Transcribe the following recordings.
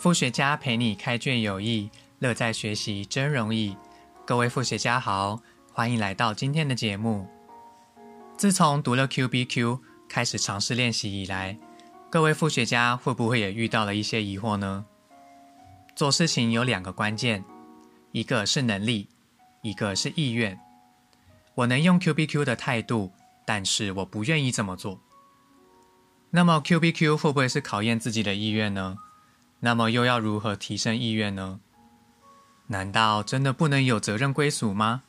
副学家陪你开卷有益，乐在学习真容易。各位副学家好，欢迎来到今天的节目。自从读了 Q B Q 开始尝试练习以来，各位副学家会不会也遇到了一些疑惑呢？做事情有两个关键，一个是能力，一个是意愿。我能用 Q B Q 的态度，但是我不愿意这么做。那么 Q B Q 会不会是考验自己的意愿呢？那么又要如何提升意愿呢？难道真的不能有责任归属吗？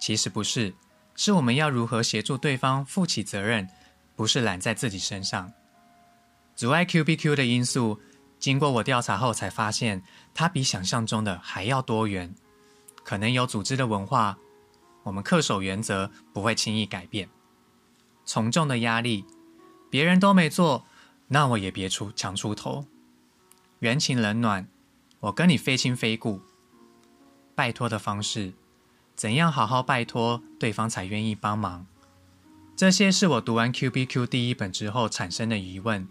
其实不是，是我们要如何协助对方负起责任，不是揽在自己身上。阻碍 Q B Q 的因素，经过我调查后才发现，它比想象中的还要多元。可能有组织的文化，我们恪守原则，不会轻易改变。从众的压力，别人都没做，那我也别出强出头。人情冷暖，我跟你非亲非故。拜托的方式，怎样好好拜托对方才愿意帮忙？这些是我读完 Q B Q 第一本之后产生的疑问，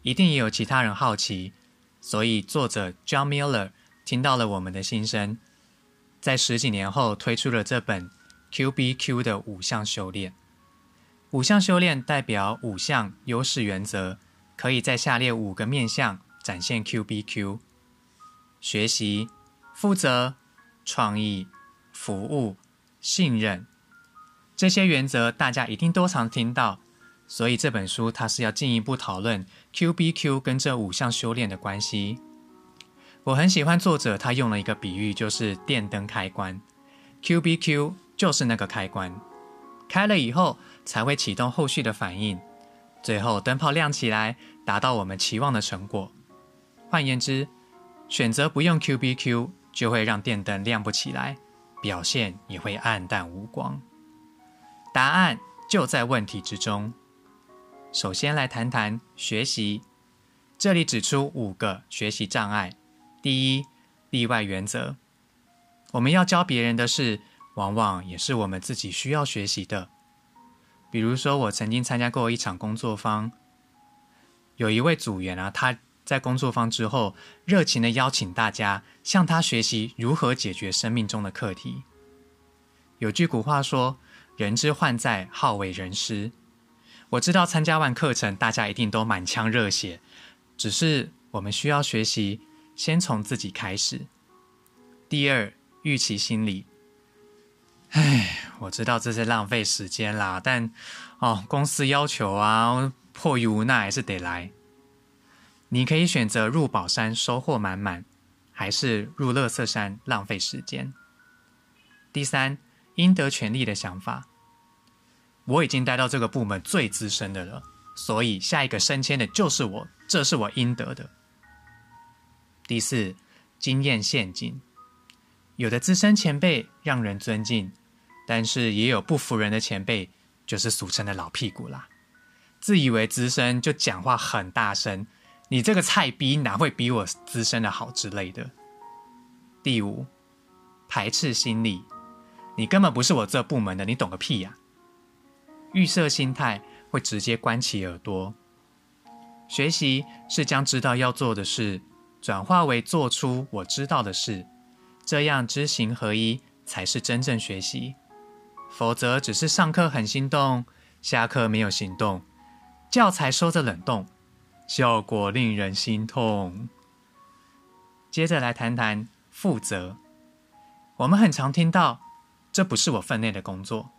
一定也有其他人好奇，所以作者 John Miller 听到了我们的心声，在十几年后推出了这本 Q B Q 的五项修炼。五项修炼代表五项优势原则，可以在下列五个面向。展现 Q B Q，学习、负责、创意、服务、信任这些原则，大家一定都常听到。所以这本书它是要进一步讨论 Q B Q 跟这五项修炼的关系。我很喜欢作者他用了一个比喻，就是电灯开关，Q B Q 就是那个开关，开了以后才会启动后续的反应，最后灯泡亮起来，达到我们期望的成果。换言之，选择不用 Q B Q，就会让电灯亮不起来，表现也会暗淡无光。答案就在问题之中。首先来谈谈学习，这里指出五个学习障碍。第一，例外原则。我们要教别人的事，往往也是我们自己需要学习的。比如说，我曾经参加过一场工作坊，有一位组员啊，他。在工作坊之后，热情的邀请大家向他学习如何解决生命中的课题。有句古话说：“人之患在好为人师。”我知道参加完课程，大家一定都满腔热血，只是我们需要学习，先从自己开始。第二，预期心理。唉，我知道这是浪费时间啦，但哦，公司要求啊，迫于无奈还是得来。你可以选择入宝山收获满满，还是入乐色山浪费时间。第三，应得权利的想法。我已经待到这个部门最资深的了，所以下一个升迁的就是我，这是我应得的。第四，经验陷阱。有的资深前辈让人尊敬，但是也有不服人的前辈，就是俗称的老屁股啦，自以为资深就讲话很大声。你这个菜逼哪会比我资深的好之类的？第五，排斥心理，你根本不是我这部门的，你懂个屁呀！预设心态会直接关起耳朵。学习是将知道要做的事转化为做出我知道的事，这样知行合一才是真正学习。否则只是上课很心动，下课没有行动，教材收着冷冻。效果令人心痛。接着来谈谈负责。我们很常听到，这不是我分内的工作。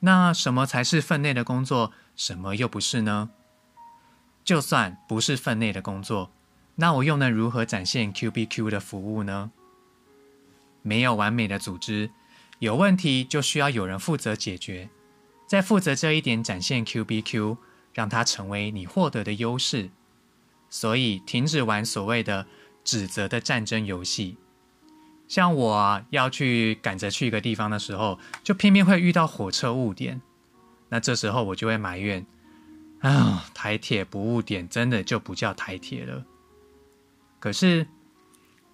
那什么才是分内的工作？什么又不是呢？就算不是分内的工作，那我又能如何展现 Q B Q 的服务呢？没有完美的组织，有问题就需要有人负责解决，在负责这一点展现 Q B Q。让它成为你获得的优势，所以停止玩所谓的指责的战争游戏。像我要去赶着去一个地方的时候，就偏偏会遇到火车误点，那这时候我就会埋怨：啊，台铁不误点，真的就不叫台铁了。可是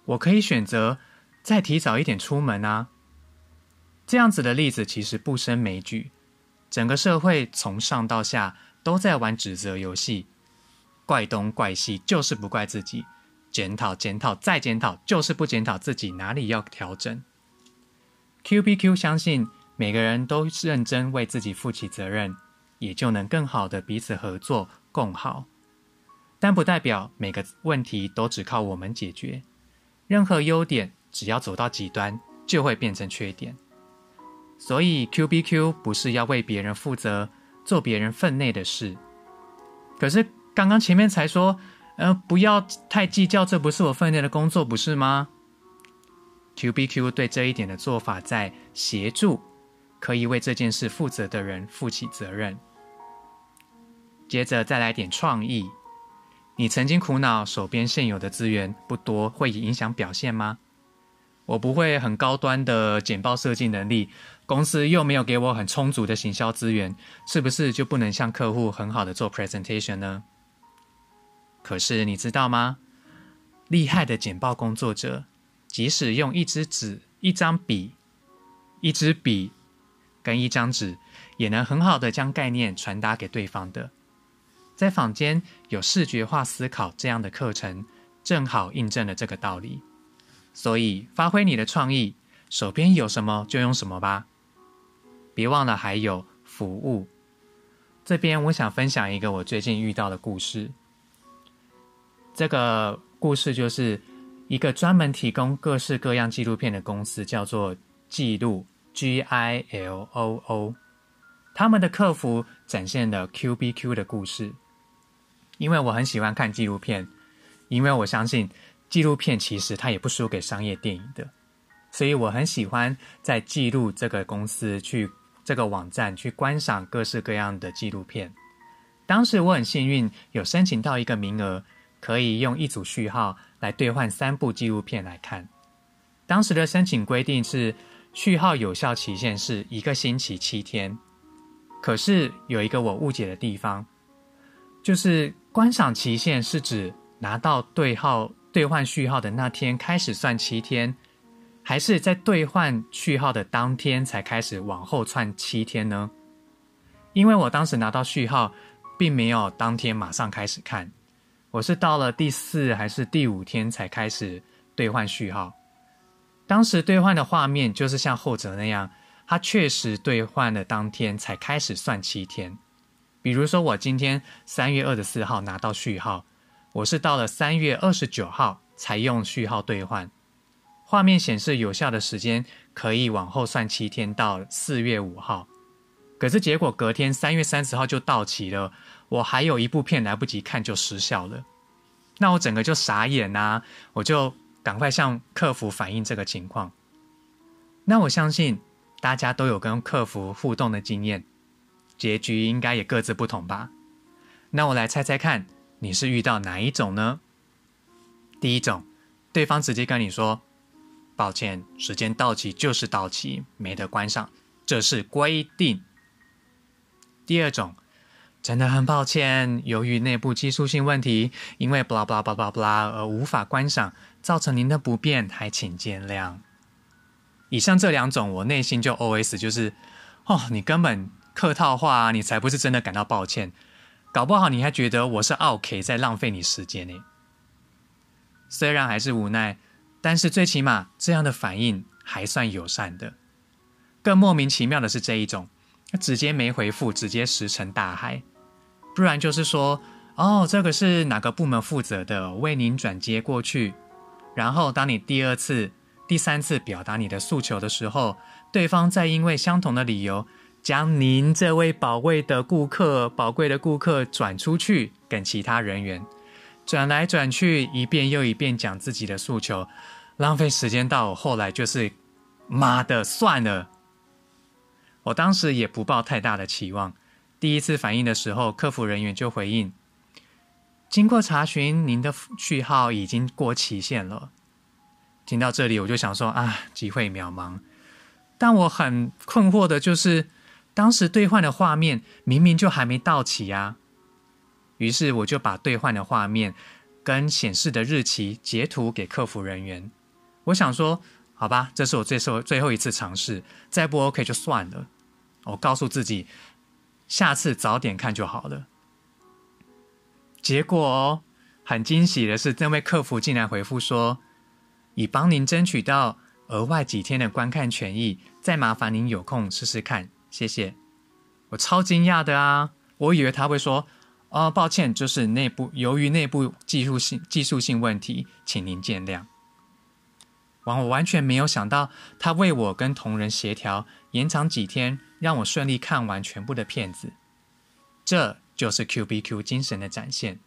我可以选择再提早一点出门啊。这样子的例子其实不胜枚举，整个社会从上到下。都在玩指责游戏，怪东怪西，就是不怪自己，检讨检讨再检讨，就是不检讨自己哪里要调整。Q B Q 相信每个人都认真为自己负起责任，也就能更好的彼此合作共好。但不代表每个问题都只靠我们解决，任何优点只要走到极端，就会变成缺点。所以 Q B Q 不是要为别人负责，做别人分内的事。可是刚刚前面才说，呃，不要太计较，这不是我分内的工作，不是吗？Q B Q 对这一点的做法，在协助可以为这件事负责的人负起责任。接着再来点创意，你曾经苦恼手边现有的资源不多，会影响表现吗？我不会很高端的简报设计能力。公司又没有给我很充足的行销资源，是不是就不能向客户很好的做 presentation 呢？可是你知道吗？厉害的简报工作者，即使用一支纸、一张笔、一支笔跟一张纸，也能很好的将概念传达给对方的。在坊间有视觉化思考这样的课程，正好印证了这个道理。所以，发挥你的创意，手边有什么就用什么吧。别忘了还有服务。这边我想分享一个我最近遇到的故事。这个故事就是一个专门提供各式各样纪录片的公司，叫做记录 G I L O O。他们的客服展现了 Q B Q 的故事。因为我很喜欢看纪录片，因为我相信纪录片其实它也不输给商业电影的，所以我很喜欢在记录这个公司去。这个网站去观赏各式各样的纪录片。当时我很幸运，有申请到一个名额，可以用一组序号来兑换三部纪录片来看。当时的申请规定是序号有效期限是一个星期七天。可是有一个我误解的地方，就是观赏期限是指拿到对号兑换序号的那天开始算七天。还是在兑换序号的当天才开始往后串七天呢？因为我当时拿到序号，并没有当天马上开始看，我是到了第四还是第五天才开始兑换序号。当时兑换的画面就是像后者那样，它确实兑换的当天才开始算七天。比如说我今天三月二十四号拿到序号，我是到了三月二十九号才用序号兑换。画面显示有效的时间可以往后算七天到四月五号，可是结果隔天三月三十号就到期了，我还有一部片来不及看就失效了，那我整个就傻眼呐！我就赶快向客服反映这个情况。那我相信大家都有跟客服互动的经验，结局应该也各自不同吧？那我来猜猜看，你是遇到哪一种呢？第一种，对方直接跟你说。抱歉，时间到期就是到期，没得关上，这是规定。第二种，真的很抱歉，由于内部技术性问题，因为 blah blah blah blah blah 而无法观赏，造成您的不便，还请见谅。以上这两种，我内心就 OS 就是，哦，你根本客套话，你才不是真的感到抱歉，搞不好你还觉得我是 OK 在浪费你时间呢。虽然还是无奈。但是最起码这样的反应还算友善的，更莫名其妙的是这一种，直接没回复，直接石沉大海。不然就是说，哦，这个是哪个部门负责的，为您转接过去。然后当你第二次、第三次表达你的诉求的时候，对方再因为相同的理由，将您这位宝贵的顾客、宝贵的顾客转出去给其他人员。转来转去，一遍又一遍讲自己的诉求，浪费时间到后来就是妈的算了。我当时也不抱太大的期望，第一次反应的时候，客服人员就回应：经过查询，您的序号已经过期限了。听到这里，我就想说啊，机会渺茫。但我很困惑的就是，当时兑换的画面明明就还没到期呀。于是我就把兑换的画面跟显示的日期截图给客服人员。我想说，好吧，这是我最受最后一次尝试，再不 OK 就算了。我告诉自己，下次早点看就好了。结果哦，很惊喜的是，这位客服竟然回复说：“已帮您争取到额外几天的观看权益，再麻烦您有空试试看，谢谢。”我超惊讶的啊！我以为他会说：“哦，抱歉，就是内部由于内部技术性技术性问题，请您见谅。”完，我完全没有想到他为我跟同仁协调延长几天，让我顺利看完全部的片子。这就是 Q B Q 精神的展现。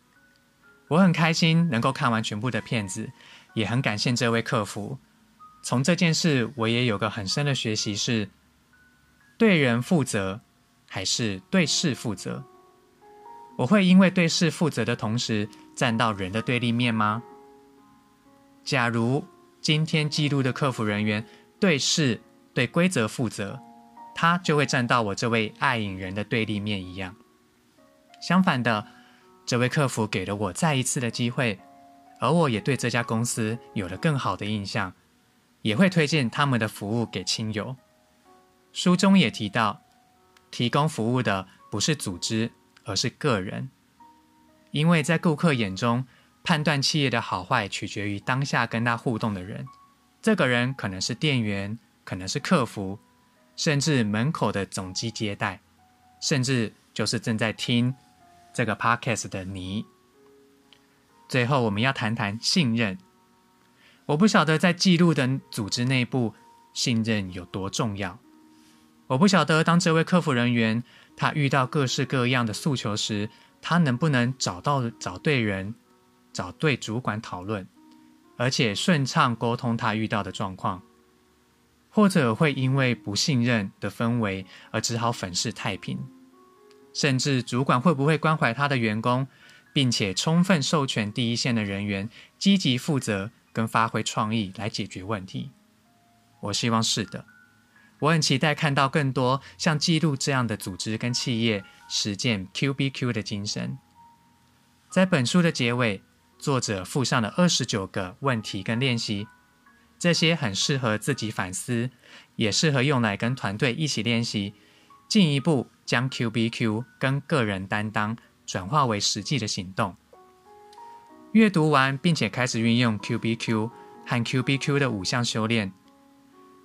我很开心能够看完全部的片子，也很感谢这位客服。从这件事，我也有个很深的学习：是对人负责，还是对事负责？我会因为对事负责的同时，站到人的对立面吗？假如今天记录的客服人员对事、对规则负责，他就会站到我这位爱影人的对立面一样。相反的，这位客服给了我再一次的机会，而我也对这家公司有了更好的印象，也会推荐他们的服务给亲友。书中也提到，提供服务的不是组织，而是个人，因为在顾客眼中，判断企业的好坏取决于当下跟他互动的人。这个人可能是店员，可能是客服，甚至门口的总机接待，甚至就是正在听。这个 podcast 的你，最后我们要谈谈信任。我不晓得在记录的组织内部，信任有多重要。我不晓得当这位客服人员他遇到各式各样的诉求时，他能不能找到找对人，找对主管讨论，而且顺畅沟通他遇到的状况，或者会因为不信任的氛围而只好粉饰太平。甚至主管会不会关怀他的员工，并且充分授权第一线的人员积极负责跟发挥创意来解决问题？我希望是的。我很期待看到更多像记录这样的组织跟企业实践 Q B Q 的精神。在本书的结尾，作者附上了二十九个问题跟练习，这些很适合自己反思，也适合用来跟团队一起练习，进一步。将 Q B Q 跟个人担当转化为实际的行动。阅读完并且开始运用 Q B Q 和 Q B Q 的五项修炼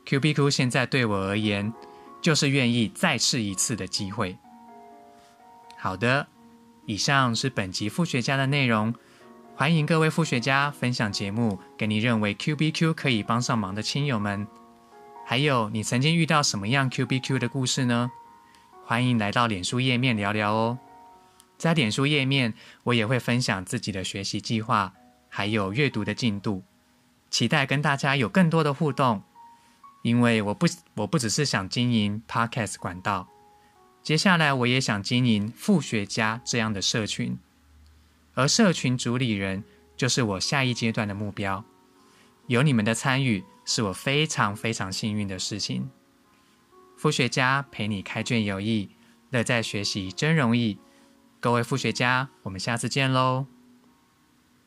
，Q B Q 现在对我而言就是愿意再试一次的机会。好的，以上是本集副学家的内容。欢迎各位副学家分享节目给你认为 Q B Q 可以帮上忙的亲友们。还有，你曾经遇到什么样 Q B Q 的故事呢？欢迎来到脸书页面聊聊哦，在脸书页面，我也会分享自己的学习计划，还有阅读的进度，期待跟大家有更多的互动。因为我不我不只是想经营 Podcast 管道，接下来我也想经营副学家这样的社群，而社群主理人就是我下一阶段的目标。有你们的参与，是我非常非常幸运的事情。副学家陪你开卷有益，乐在学习真容易。各位副学家，我们下次见喽。